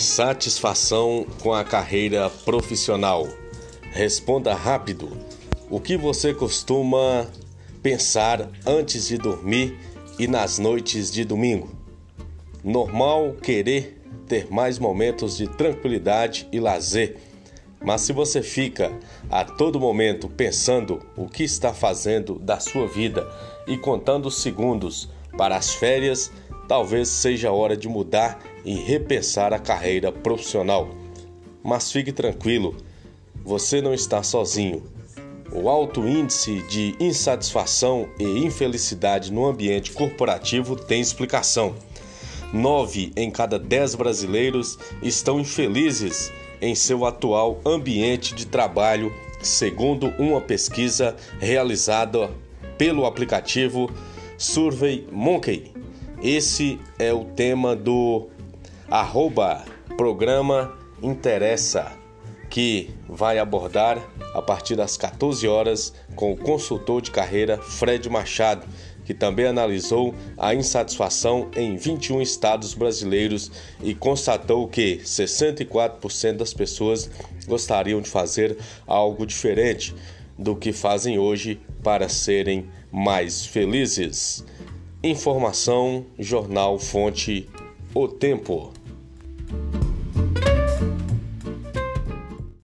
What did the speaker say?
Satisfação com a carreira profissional. Responda rápido. O que você costuma pensar antes de dormir e nas noites de domingo? Normal querer ter mais momentos de tranquilidade e lazer, mas se você fica a todo momento pensando o que está fazendo da sua vida e contando os segundos para as férias, talvez seja a hora de mudar e repensar a carreira profissional. Mas fique tranquilo, você não está sozinho. O alto índice de insatisfação e infelicidade no ambiente corporativo tem explicação. Nove em cada dez brasileiros estão infelizes em seu atual ambiente de trabalho, segundo uma pesquisa realizada pelo aplicativo Survey Monkey. Esse é o tema do arroba programa Interessa, que vai abordar a partir das 14 horas com o consultor de carreira Fred Machado, que também analisou a insatisfação em 21 estados brasileiros e constatou que 64% das pessoas gostariam de fazer algo diferente do que fazem hoje para serem mais felizes. Informação, jornal, fonte O Tempo.